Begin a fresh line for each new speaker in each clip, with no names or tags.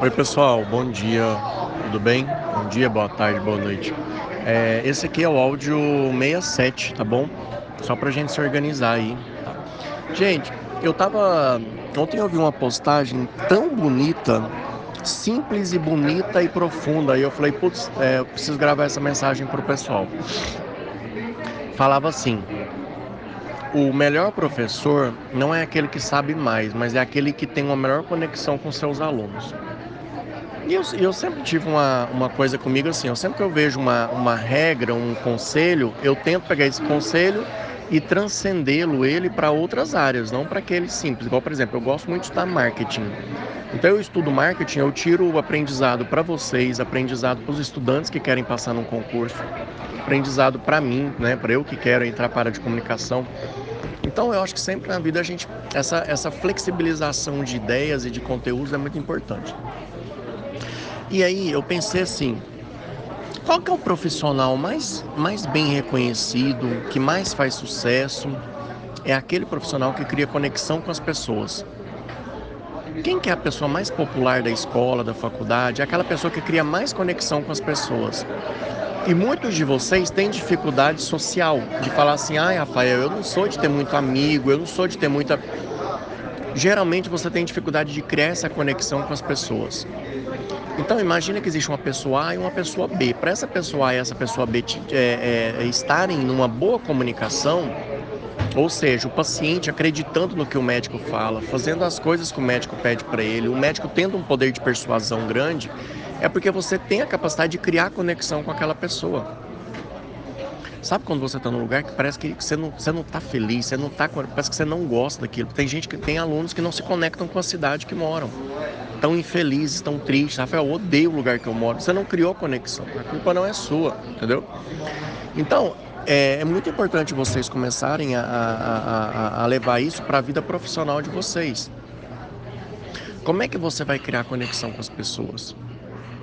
Oi pessoal, bom dia, tudo bem? Bom dia, boa tarde, boa noite. É, esse aqui é o áudio 67, tá bom? Só pra gente se organizar aí. Tá? Gente, eu tava. Ontem eu vi uma postagem tão bonita, simples e bonita e profunda. Aí eu falei, putz, é, eu preciso gravar essa mensagem pro pessoal. Falava assim: o melhor professor não é aquele que sabe mais, mas é aquele que tem uma melhor conexão com seus alunos. E eu, eu sempre tive uma, uma coisa comigo assim, eu sempre que eu vejo uma, uma regra, um conselho, eu tento pegar esse conselho e transcendê-lo ele para outras áreas, não para aquele simples. Igual, por exemplo, eu gosto muito de estudar marketing. Então eu estudo marketing, eu tiro o aprendizado para vocês, aprendizado para os estudantes que querem passar num concurso, aprendizado para mim, né, para eu que quero entrar para a área de comunicação. Então eu acho que sempre na vida a gente essa essa flexibilização de ideias e de conteúdos é muito importante. E aí eu pensei assim, qual que é o profissional mais, mais bem reconhecido, que mais faz sucesso? É aquele profissional que cria conexão com as pessoas. Quem que é a pessoa mais popular da escola, da faculdade? É aquela pessoa que cria mais conexão com as pessoas. E muitos de vocês têm dificuldade social de falar assim: ai, Rafael, eu não sou de ter muito amigo, eu não sou de ter muita. Geralmente você tem dificuldade de criar essa conexão com as pessoas. Então imagina que existe uma pessoa A e uma pessoa B. Para essa pessoa A e essa pessoa B é, é, estarem numa boa comunicação, ou seja, o paciente acreditando no que o médico fala, fazendo as coisas que o médico pede para ele, o médico tendo um poder de persuasão grande, é porque você tem a capacidade de criar conexão com aquela pessoa. Sabe quando você está num lugar que parece que você não, você não tá feliz, você não tá, parece que você não gosta daquilo. Tem gente que tem alunos que não se conectam com a cidade que moram. Tão infelizes, tão tristes. Rafael, eu odeio o lugar que eu moro. Você não criou conexão. A culpa não é sua, entendeu? Então, é, é muito importante vocês começarem a, a, a, a levar isso para a vida profissional de vocês. Como é que você vai criar conexão com as pessoas?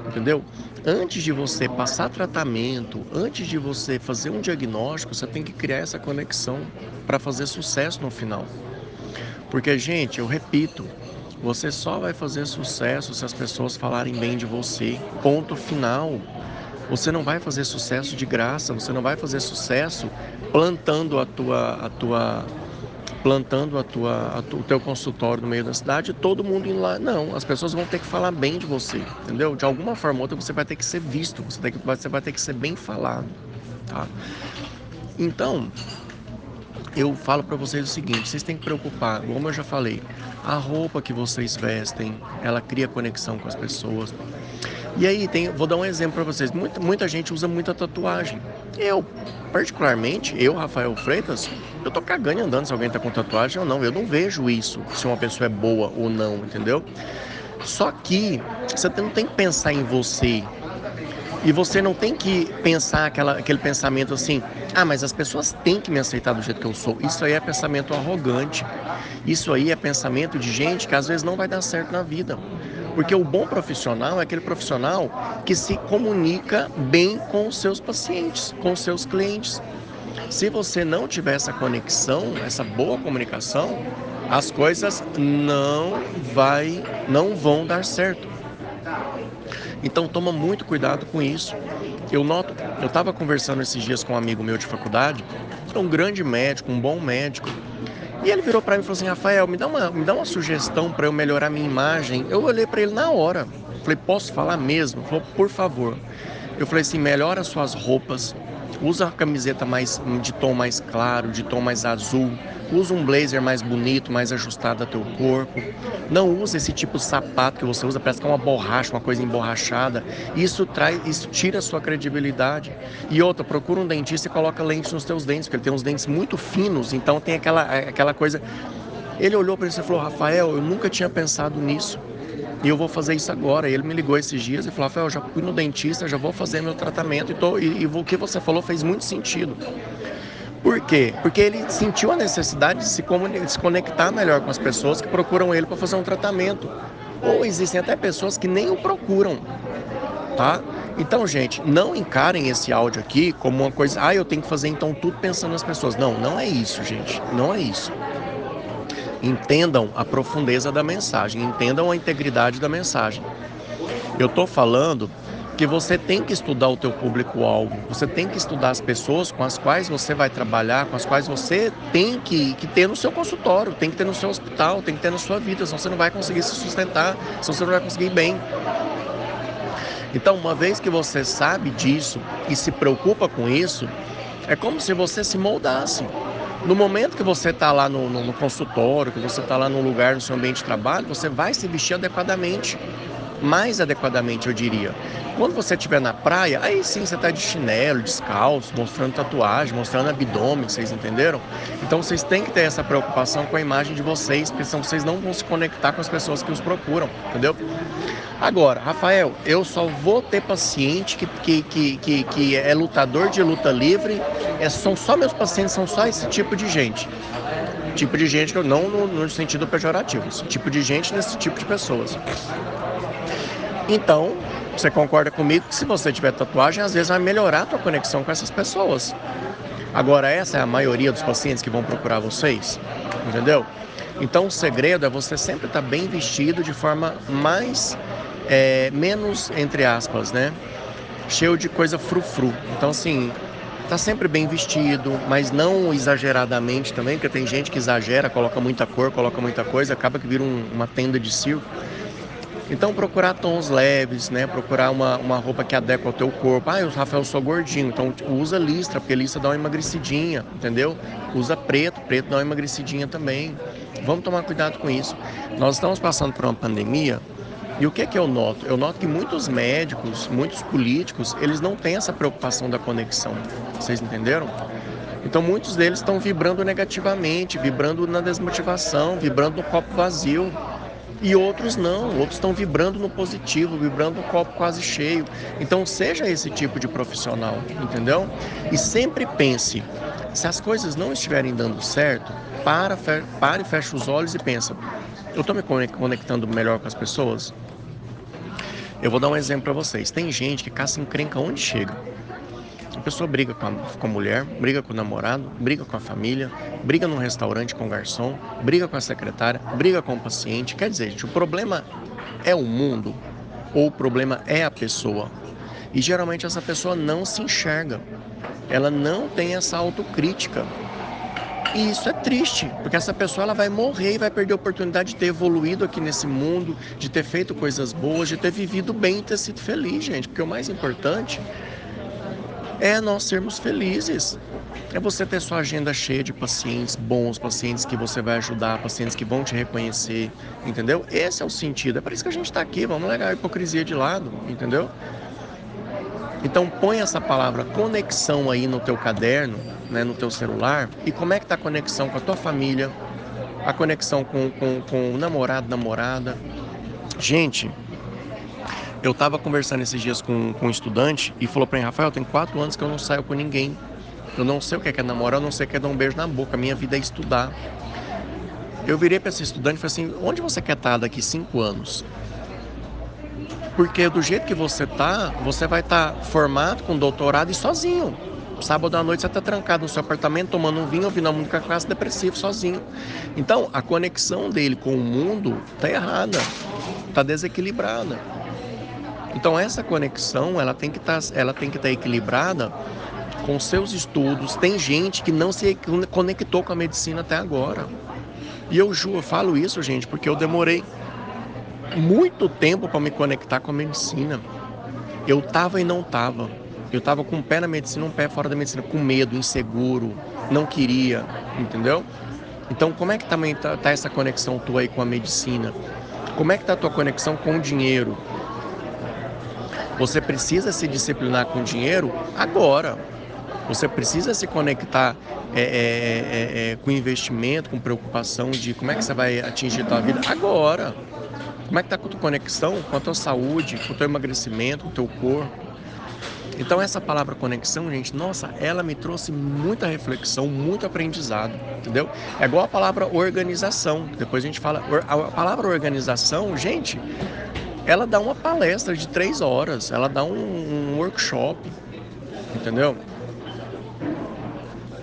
Entendeu? Antes de você passar tratamento, antes de você fazer um diagnóstico, você tem que criar essa conexão para fazer sucesso no final. Porque, gente, eu repito, você só vai fazer sucesso se as pessoas falarem bem de você. Ponto final. Você não vai fazer sucesso de graça, você não vai fazer sucesso plantando a tua, a tua plantando a tua, a tu, o teu consultório no meio da cidade todo mundo indo lá. Não, as pessoas vão ter que falar bem de você, entendeu? De alguma forma ou outra você vai ter que ser visto, você, tem que, você vai ter que ser bem falado, tá? Então, eu falo para vocês o seguinte: vocês têm que preocupar, como eu já falei, a roupa que vocês vestem, ela cria conexão com as pessoas. E aí, tem, vou dar um exemplo para vocês. Muita, muita gente usa muita tatuagem. Eu, particularmente, eu, Rafael Freitas, eu tô cagando andando se alguém tá com tatuagem ou não. Eu não vejo isso, se uma pessoa é boa ou não, entendeu? Só que você não tem que pensar em você. E você não tem que pensar aquela, aquele pensamento assim, ah, mas as pessoas têm que me aceitar do jeito que eu sou. Isso aí é pensamento arrogante. Isso aí é pensamento de gente que às vezes não vai dar certo na vida. Porque o bom profissional é aquele profissional que se comunica bem com os seus pacientes, com os seus clientes. Se você não tiver essa conexão, essa boa comunicação, as coisas não vai, não vão dar certo. Então toma muito cuidado com isso. Eu noto, eu estava conversando esses dias com um amigo meu de faculdade, é um grande médico, um bom médico, e ele virou para mim e falou assim: Rafael, me dá uma, me dá uma sugestão para eu melhorar minha imagem. Eu olhei para ele na hora. Falei: Posso falar mesmo? Ele falou: Por favor. Eu falei assim: melhora suas roupas, usa a camiseta mais de tom mais claro, de tom mais azul, usa um blazer mais bonito, mais ajustado a teu corpo. Não usa esse tipo de sapato que você usa, parece que é uma borracha, uma coisa emborrachada. Isso traz, isso tira a sua credibilidade. E outra, procura um dentista e coloca lente nos teus dentes, porque ele tem uns dentes muito finos, então tem aquela, aquela coisa. Ele olhou para ele e falou: Rafael, eu nunca tinha pensado nisso. E eu vou fazer isso agora. E ele me ligou esses dias e falou: Rafael, já fui no dentista, já vou fazer meu tratamento. E, tô, e, e o que você falou fez muito sentido. Por quê? Porque ele sentiu a necessidade de se, se conectar melhor com as pessoas que procuram ele para fazer um tratamento. Ou existem até pessoas que nem o procuram, tá? Então, gente, não encarem esse áudio aqui como uma coisa, ah, eu tenho que fazer então tudo pensando nas pessoas. Não, não é isso, gente. Não é isso. Entendam a profundeza da mensagem, entendam a integridade da mensagem. Eu tô falando que você tem que estudar o teu público-alvo, você tem que estudar as pessoas com as quais você vai trabalhar, com as quais você tem que, que ter no seu consultório, tem que ter no seu hospital, tem que ter na sua vida, senão você não vai conseguir se sustentar, senão você não vai conseguir ir bem. Então, uma vez que você sabe disso e se preocupa com isso, é como se você se moldasse. No momento que você está lá no, no, no, consultório, que você está lá no lugar, no seu ambiente de trabalho, você vai se vestir adequadamente mais adequadamente, eu diria. Quando você estiver na praia, aí sim você está de chinelo, descalço, mostrando tatuagem, mostrando abdômen, vocês entenderam? Então vocês têm que ter essa preocupação com a imagem de vocês, porque senão vocês não vão se conectar com as pessoas que os procuram, entendeu? Agora, Rafael, eu só vou ter paciente que, que, que, que, que é lutador de luta livre, é, são só meus pacientes, são só esse tipo de gente tipo de gente, não no, no, sentido pejorativo, esse tipo de gente nesse tipo de pessoas. Então, você concorda comigo que se você tiver tatuagem, às vezes vai melhorar a tua conexão com essas pessoas. Agora, essa é a maioria dos pacientes que vão procurar vocês, entendeu? Então, o segredo é você sempre estar bem vestido de forma mais, é, menos, entre aspas, né? Cheio de coisa frufru. Então, assim, tá sempre bem vestido, mas não exageradamente também, porque tem gente que exagera, coloca muita cor, coloca muita coisa, acaba que vira um, uma tenda de circo. Então procurar tons leves, né? Procurar uma, uma roupa que adequa ao teu corpo. Ah, eu, Rafael, sou gordinho, então usa listra, porque listra dá uma emagrecidinha, entendeu? Usa preto, preto dá uma emagrecidinha também. Vamos tomar cuidado com isso. Nós estamos passando por uma pandemia e o que é que eu noto? Eu noto que muitos médicos, muitos políticos, eles não têm essa preocupação da conexão. Vocês entenderam? Então muitos deles estão vibrando negativamente, vibrando na desmotivação, vibrando no copo vazio e outros não, outros estão vibrando no positivo, vibrando no copo quase cheio. Então seja esse tipo de profissional, entendeu? E sempre pense, se as coisas não estiverem dando certo, para, para e fecha os olhos e pensa, eu estou me conectando melhor com as pessoas? Eu vou dar um exemplo para vocês. Tem gente que caça encrenca onde chega. A pessoa briga com a, com a, mulher, briga com o namorado, briga com a família, briga num restaurante com o garçom, briga com a secretária, briga com o paciente. Quer dizer, gente, o problema é o mundo ou o problema é a pessoa. E geralmente essa pessoa não se enxerga. Ela não tem essa autocrítica. E isso é triste, porque essa pessoa ela vai morrer e vai perder a oportunidade de ter evoluído aqui nesse mundo, de ter feito coisas boas, de ter vivido bem e ter sido feliz, gente. Porque o mais importante é nós sermos felizes. É você ter sua agenda cheia de pacientes bons, pacientes que você vai ajudar, pacientes que vão te reconhecer, entendeu? Esse é o sentido. É para isso que a gente está aqui. Vamos levar a hipocrisia de lado, entendeu? Então põe essa palavra conexão aí no teu caderno, né, no teu celular, e como é que está a conexão com a tua família, a conexão com, com, com o namorado, namorada. Gente, eu estava conversando esses dias com, com um estudante e falou para mim, Rafael, tem quatro anos que eu não saio com ninguém. Eu não sei o que é, que é namorar, eu não sei o que é dar um beijo na boca. A minha vida é estudar. Eu virei para esse estudante e falei assim, onde você quer estar daqui cinco anos? Porque do jeito que você tá, você vai estar tá formado com doutorado e sozinho. Sábado à noite você está trancado no seu apartamento tomando um vinho, ouvindo uma música clássica depressivo sozinho. Então a conexão dele com o mundo está errada, está desequilibrada. Então essa conexão ela tem que tá, estar tá equilibrada com seus estudos. Tem gente que não se conectou com a medicina até agora. E eu juro, eu falo isso, gente, porque eu demorei muito tempo para me conectar com a medicina. Eu tava e não tava. Eu tava com um pé na medicina, um pé fora da medicina, com medo, inseguro, não queria, entendeu? Então, como é que também tá, tá essa conexão tua aí com a medicina? Como é que tá a tua conexão com o dinheiro? Você precisa se disciplinar com dinheiro agora. Você precisa se conectar é, é, é, é, com investimento, com preocupação de como é que você vai atingir a tua vida agora. Como é que está com a tua conexão com a tua saúde, com o teu emagrecimento, com o teu corpo. Então essa palavra conexão, gente, nossa, ela me trouxe muita reflexão, muito aprendizado, entendeu? É igual a palavra organização. Depois a gente fala a palavra organização, gente, ela dá uma palestra de três horas, ela dá um, um workshop, entendeu?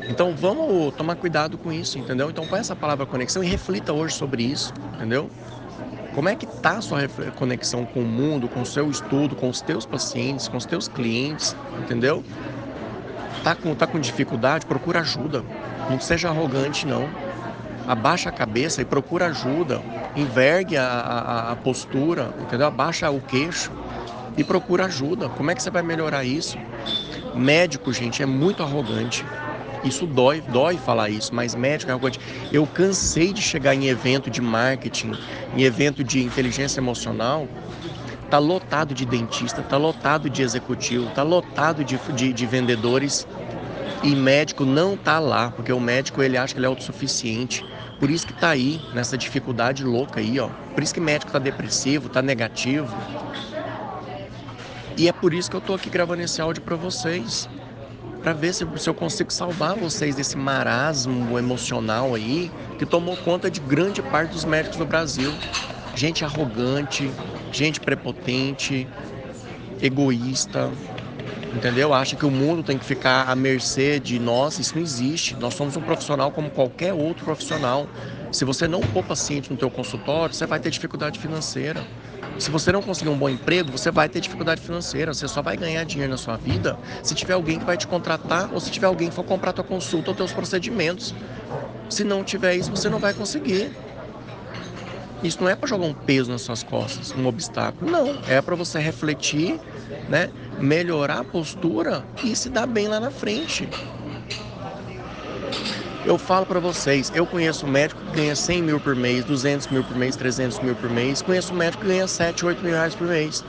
Então vamos tomar cuidado com isso, entendeu? Então põe essa palavra conexão e reflita hoje sobre isso, entendeu? Como é que está a sua conexão com o mundo, com o seu estudo, com os teus pacientes, com os teus clientes, entendeu? Tá com, tá com dificuldade? Procura ajuda. Não seja arrogante, não. Abaixa a cabeça e procura ajuda. Envergue a, a, a postura, entendeu? Abaixa o queixo e procura ajuda. Como é que você vai melhorar isso? Médico, gente, é muito arrogante. Isso dói, dói falar isso, mas médico é arrogante. Eu cansei de chegar em evento de marketing, em evento de inteligência emocional, tá lotado de dentista, tá lotado de executivo, tá lotado de, de, de vendedores e médico não tá lá, porque o médico ele acha que ele é autossuficiente. Por isso que tá aí, nessa dificuldade louca aí, ó. Por isso que médico tá depressivo, tá negativo. E é por isso que eu tô aqui gravando esse áudio para vocês para ver se, se eu consigo salvar vocês desse marasmo emocional aí que tomou conta de grande parte dos médicos do Brasil. Gente arrogante, gente prepotente, egoísta, entendeu? Acha que o mundo tem que ficar à mercê de nós, isso não existe. Nós somos um profissional como qualquer outro profissional. Se você não for paciente no teu consultório, você vai ter dificuldade financeira. Se você não conseguir um bom emprego, você vai ter dificuldade financeira. Você só vai ganhar dinheiro na sua vida se tiver alguém que vai te contratar ou se tiver alguém que for comprar tua consulta ou teus procedimentos. Se não tiver isso, você não vai conseguir. Isso não é para jogar um peso nas suas costas, um obstáculo. Não, é para você refletir, né, melhorar a postura e se dar bem lá na frente. Eu falo para vocês, eu conheço um médico que ganha 100 mil por mês, 200 mil por mês, 300 mil por mês. Conheço um médico que ganha 7, 8 mil reais por mês.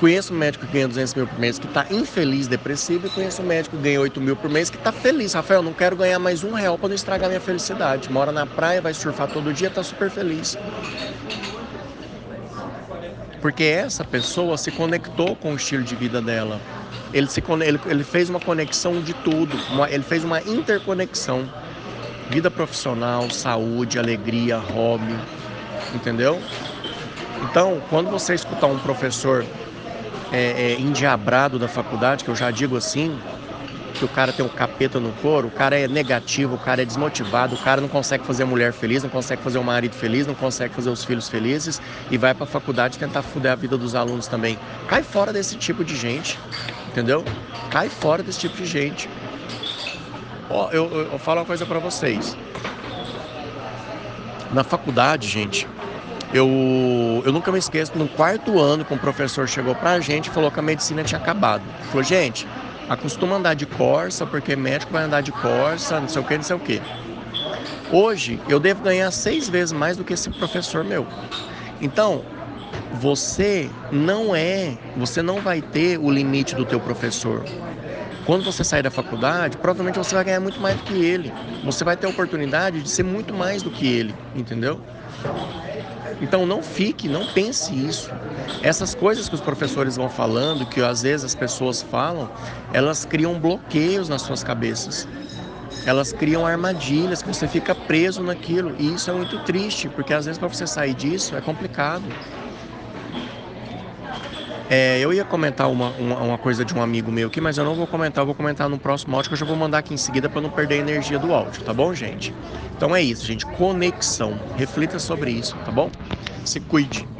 Conheço um médico que ganha 200 mil por mês que está infeliz, depressivo. E conheço um médico que ganha 8 mil por mês que está feliz. Rafael, não quero ganhar mais um real para não estragar minha felicidade. Mora na praia, vai surfar todo dia, está super feliz. Porque essa pessoa se conectou com o estilo de vida dela. Ele, se, ele, ele fez uma conexão de tudo, uma, ele fez uma interconexão. Vida profissional, saúde, alegria, hobby, entendeu? Então, quando você escutar um professor é, é, endiabrado da faculdade, que eu já digo assim, que o cara tem um capeta no couro, o cara é negativo, o cara é desmotivado, o cara não consegue fazer a mulher feliz, não consegue fazer o marido feliz, não consegue fazer os filhos felizes e vai para a faculdade tentar fuder a vida dos alunos também. Cai fora desse tipo de gente entendeu? Cai fora desse tipo de gente. Ó, eu, eu, eu falo uma coisa para vocês. Na faculdade, gente, eu, eu nunca me esqueço, no quarto ano, que um professor chegou pra gente e falou que a medicina tinha acabado. Falou, gente, acostuma andar de Corsa, porque médico vai andar de Corsa, não sei o que, não sei o que. Hoje, eu devo ganhar seis vezes mais do que esse professor meu. Então, você não é, você não vai ter o limite do teu professor. Quando você sair da faculdade, provavelmente você vai ganhar muito mais do que ele. Você vai ter a oportunidade de ser muito mais do que ele, entendeu? Então não fique, não pense isso. Essas coisas que os professores vão falando, que às vezes as pessoas falam, elas criam bloqueios nas suas cabeças. Elas criam armadilhas que você fica preso naquilo. E isso é muito triste, porque às vezes para você sair disso é complicado. É, eu ia comentar uma, uma, uma, coisa de um amigo meu aqui, mas eu não vou comentar, eu vou comentar no próximo áudio que eu já vou mandar aqui em seguida para não perder a energia do áudio, tá bom, gente? Então é isso, gente. Conexão. Reflita sobre isso, tá bom? Se cuide.